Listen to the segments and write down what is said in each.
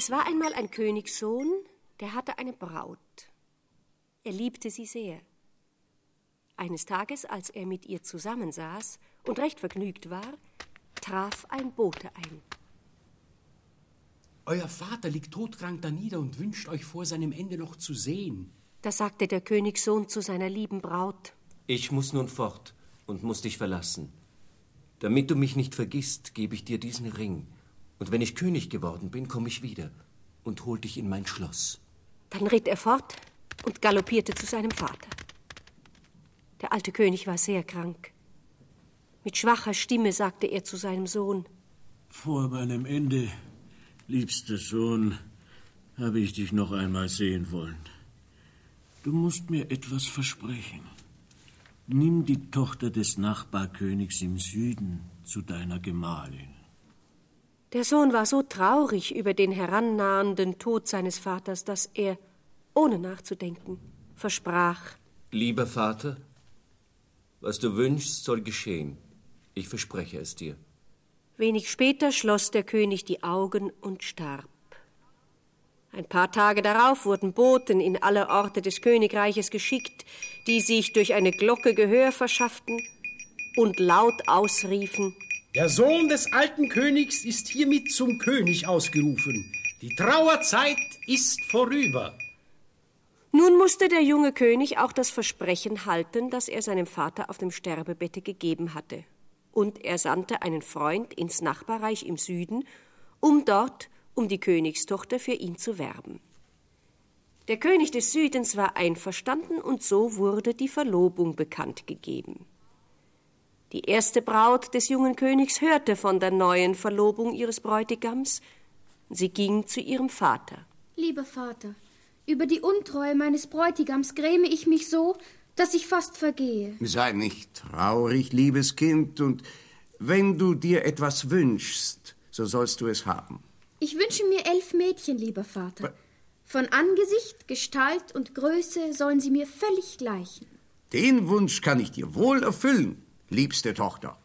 Es war einmal ein Königssohn, der hatte eine Braut. Er liebte sie sehr. Eines Tages, als er mit ihr zusammensaß und recht vergnügt war, traf ein Bote ein. Euer Vater liegt todkrank da nieder und wünscht euch vor seinem Ende noch zu sehen. Da sagte der Königssohn zu seiner lieben Braut. Ich muss nun fort und muss dich verlassen. Damit du mich nicht vergisst, gebe ich dir diesen Ring. Und wenn ich König geworden bin, komme ich wieder und hol dich in mein Schloss. Dann ritt er fort und galoppierte zu seinem Vater. Der alte König war sehr krank. Mit schwacher Stimme sagte er zu seinem Sohn Vor meinem Ende, liebster Sohn, habe ich dich noch einmal sehen wollen. Du musst mir etwas versprechen. Nimm die Tochter des Nachbarkönigs im Süden zu deiner Gemahlin. Der Sohn war so traurig über den herannahenden Tod seines Vaters, dass er, ohne nachzudenken, versprach. Lieber Vater, was du wünschst, soll geschehen. Ich verspreche es dir. Wenig später schloss der König die Augen und starb. Ein paar Tage darauf wurden Boten in alle Orte des Königreiches geschickt, die sich durch eine Glocke Gehör verschafften und laut ausriefen Der Sohn des alten Königs ist hiermit zum König ausgerufen. Die Trauerzeit ist vorüber. Nun musste der junge König auch das Versprechen halten, das er seinem Vater auf dem Sterbebette gegeben hatte. Und er sandte einen Freund ins Nachbarreich im Süden, um dort um die Königstochter für ihn zu werben. Der König des Südens war einverstanden und so wurde die Verlobung bekannt gegeben. Die erste Braut des jungen Königs hörte von der neuen Verlobung ihres Bräutigams. Sie ging zu ihrem Vater. Lieber Vater, über die Untreue meines Bräutigams gräme ich mich so, dass ich fast vergehe. Sei nicht traurig, liebes Kind, und wenn du dir etwas wünschst, so sollst du es haben. Ich wünsche mir elf Mädchen, lieber Vater. Von Angesicht, Gestalt und Größe sollen sie mir völlig gleichen. Den Wunsch kann ich dir wohl erfüllen, liebste Tochter.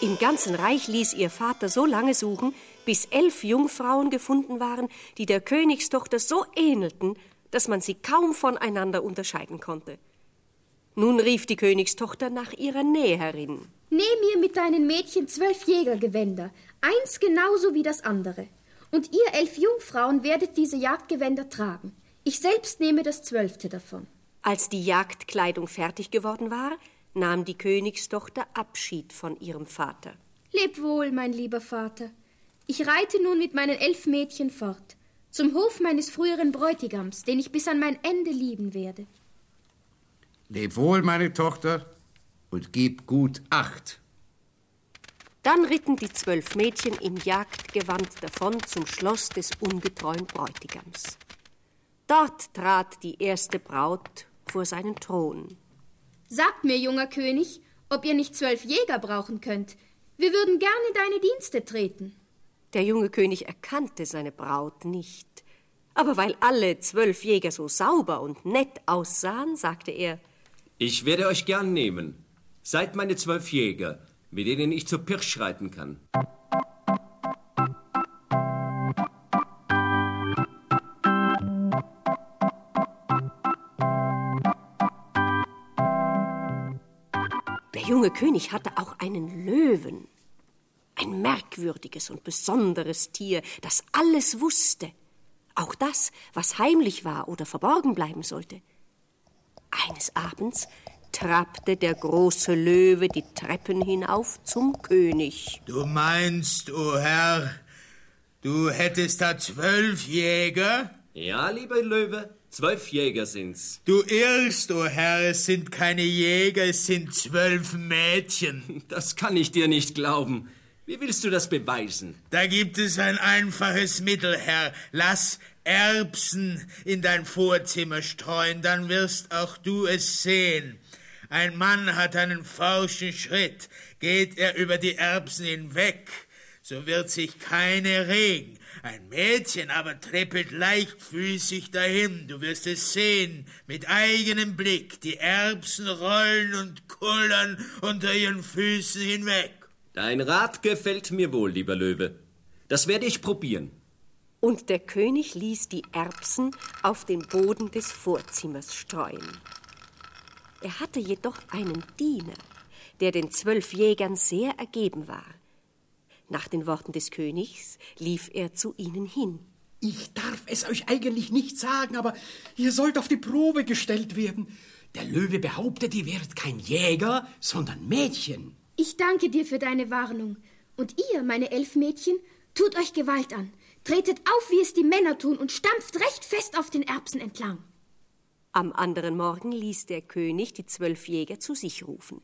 Im ganzen Reich ließ ihr Vater so lange suchen, bis elf Jungfrauen gefunden waren, die der Königstochter so ähnelten, dass man sie kaum voneinander unterscheiden konnte. Nun rief die Königstochter nach ihrer Näherin. Näh mir mit deinen Mädchen zwölf Jägergewänder, eins genauso wie das andere. Und ihr elf Jungfrauen werdet diese Jagdgewänder tragen. Ich selbst nehme das zwölfte davon. Als die Jagdkleidung fertig geworden war, nahm die Königstochter Abschied von ihrem Vater. Leb wohl, mein lieber Vater. Ich reite nun mit meinen elf Mädchen fort, zum Hof meines früheren Bräutigams, den ich bis an mein Ende lieben werde. Leb wohl, meine Tochter, und gib gut Acht. Dann ritten die zwölf Mädchen im Jagdgewand davon zum Schloss des ungetreuen Bräutigams. Dort trat die erste Braut vor seinen Thron. Sagt mir, junger König, ob ihr nicht zwölf Jäger brauchen könnt. Wir würden gern in deine Dienste treten. Der junge König erkannte seine Braut nicht. Aber weil alle zwölf Jäger so sauber und nett aussahen, sagte er Ich werde euch gern nehmen. Seid meine zwölf Jäger, mit denen ich zur Pirsch reiten kann. Der junge König hatte auch einen Löwen. Ein merkwürdiges und besonderes Tier, das alles wusste. Auch das, was heimlich war oder verborgen bleiben sollte. Eines Abends trappte der große Löwe die Treppen hinauf zum König. Du meinst, o oh Herr, du hättest da zwölf Jäger? Ja, lieber Löwe, zwölf Jäger sind's. Du irrst, o oh Herr, es sind keine Jäger, es sind zwölf Mädchen. Das kann ich dir nicht glauben. Wie willst du das beweisen? Da gibt es ein einfaches Mittel, Herr. Lass Erbsen in dein Vorzimmer streuen, dann wirst auch du es sehen. Ein Mann hat einen forschen Schritt. Geht er über die Erbsen hinweg, so wird sich keine regen. Ein Mädchen aber trippelt leichtfüßig dahin, du wirst es sehen, mit eigenem Blick, die Erbsen rollen und kullern unter ihren Füßen hinweg. Dein Rat gefällt mir wohl, lieber Löwe. Das werde ich probieren. Und der König ließ die Erbsen auf den Boden des Vorzimmers streuen. Er hatte jedoch einen Diener, der den zwölf Jägern sehr ergeben war. Nach den Worten des Königs lief er zu ihnen hin. Ich darf es euch eigentlich nicht sagen, aber ihr sollt auf die Probe gestellt werden. Der Löwe behauptet, ihr werdet kein Jäger, sondern Mädchen. Ich danke dir für deine Warnung. Und ihr, meine elf Mädchen, tut euch Gewalt an. Tretet auf, wie es die Männer tun, und stampft recht fest auf den Erbsen entlang. Am anderen Morgen ließ der König die zwölf Jäger zu sich rufen.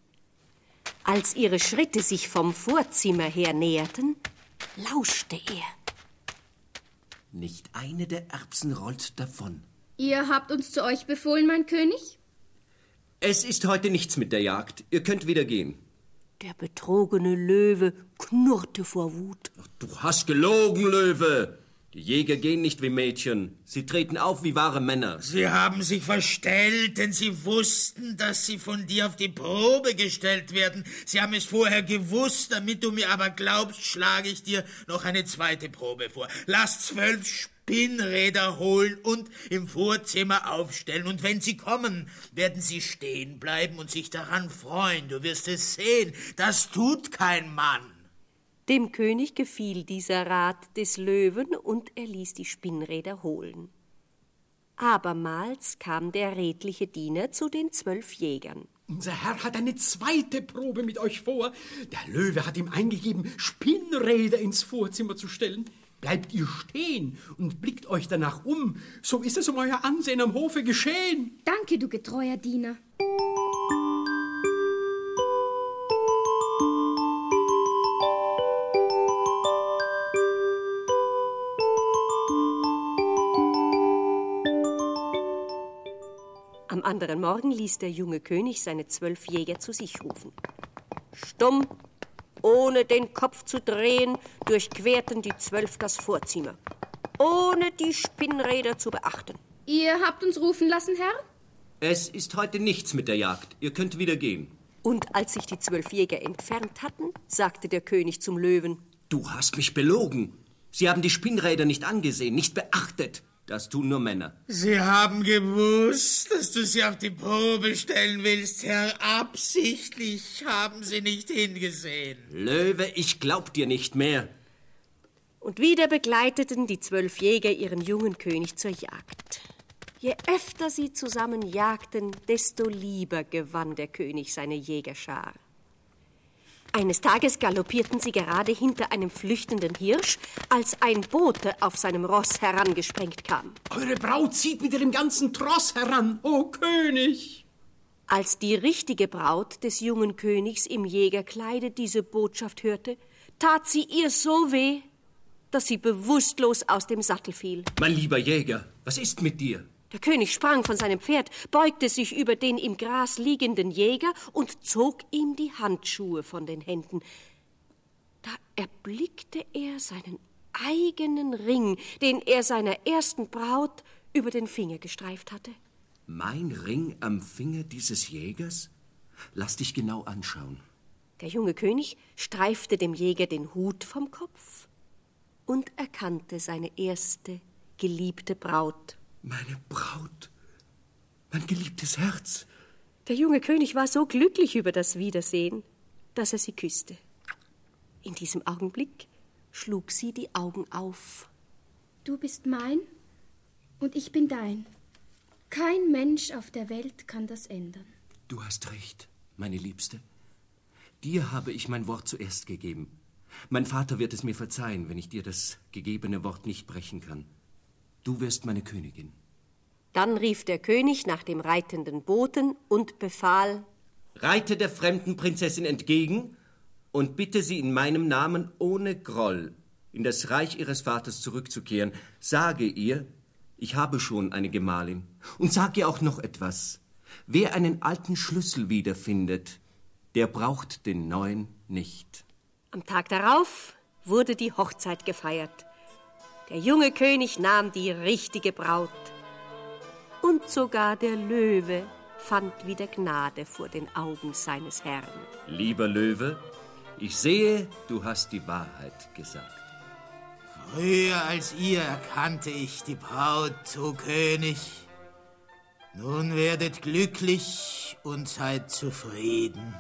Als ihre Schritte sich vom Vorzimmer her näherten, lauschte er. Nicht eine der Erbsen rollt davon. Ihr habt uns zu euch befohlen, mein König? Es ist heute nichts mit der Jagd. Ihr könnt wieder gehen. Der betrogene Löwe knurrte vor Wut. Du hast gelogen, Löwe. Die Jäger gehen nicht wie Mädchen. Sie treten auf wie wahre Männer. Sie haben sich verstellt, denn sie wussten, dass sie von dir auf die Probe gestellt werden. Sie haben es vorher gewusst, damit du mir aber glaubst, schlage ich dir noch eine zweite Probe vor. Lass zwölf Spinnräder holen und im Vorzimmer aufstellen. Und wenn sie kommen, werden sie stehen bleiben und sich daran freuen. Du wirst es sehen. Das tut kein Mann. Dem König gefiel dieser Rat des Löwen, und er ließ die Spinnräder holen. Abermals kam der redliche Diener zu den zwölf Jägern. Unser Herr hat eine zweite Probe mit euch vor. Der Löwe hat ihm eingegeben, Spinnräder ins Vorzimmer zu stellen. Bleibt ihr stehen und blickt euch danach um, so ist es um euer Ansehen am Hofe geschehen. Danke, du getreuer Diener. Am anderen Morgen ließ der junge König seine zwölf Jäger zu sich rufen. Stumm, ohne den Kopf zu drehen, durchquerten die zwölf das Vorzimmer, ohne die Spinnräder zu beachten. Ihr habt uns rufen lassen, Herr? Es ist heute nichts mit der Jagd. Ihr könnt wieder gehen. Und als sich die zwölf Jäger entfernt hatten, sagte der König zum Löwen: Du hast mich belogen. Sie haben die Spinnräder nicht angesehen, nicht beachtet. Das tun nur Männer. Sie haben gewusst, dass du sie auf die Probe stellen willst, Herr. Absichtlich haben sie nicht hingesehen. Löwe, ich glaub dir nicht mehr. Und wieder begleiteten die zwölf Jäger ihren jungen König zur Jagd. Je öfter sie zusammen jagten, desto lieber gewann der König seine Jägerschar. Eines Tages galoppierten sie gerade hinter einem flüchtenden Hirsch, als ein Bote auf seinem Ross herangesprengt kam. Eure Braut zieht mit ihrem ganzen Tross heran, o König! Als die richtige Braut des jungen Königs im Jägerkleide diese Botschaft hörte, tat sie ihr so weh, dass sie bewusstlos aus dem Sattel fiel. Mein lieber Jäger, was ist mit dir? Der König sprang von seinem Pferd, beugte sich über den im Gras liegenden Jäger und zog ihm die Handschuhe von den Händen. Da erblickte er seinen eigenen Ring, den er seiner ersten Braut über den Finger gestreift hatte. Mein Ring am Finger dieses Jägers? Lass dich genau anschauen. Der junge König streifte dem Jäger den Hut vom Kopf und erkannte seine erste geliebte Braut. Meine Braut, mein geliebtes Herz. Der junge König war so glücklich über das Wiedersehen, dass er sie küsste. In diesem Augenblick schlug sie die Augen auf. Du bist mein und ich bin dein. Kein Mensch auf der Welt kann das ändern. Du hast recht, meine Liebste. Dir habe ich mein Wort zuerst gegeben. Mein Vater wird es mir verzeihen, wenn ich dir das gegebene Wort nicht brechen kann. Du wirst meine Königin. Dann rief der König nach dem reitenden Boten und befahl Reite der fremden Prinzessin entgegen und bitte sie in meinem Namen ohne Groll in das Reich ihres Vaters zurückzukehren. Sage ihr, ich habe schon eine Gemahlin. Und sag ihr auch noch etwas. Wer einen alten Schlüssel wiederfindet, der braucht den neuen nicht. Am Tag darauf wurde die Hochzeit gefeiert. Der junge König nahm die richtige Braut. Und sogar der Löwe fand wieder Gnade vor den Augen seines Herrn. Lieber Löwe, ich sehe, du hast die Wahrheit gesagt. Früher als ihr erkannte ich die Braut, o König. Nun werdet glücklich und seid zufrieden.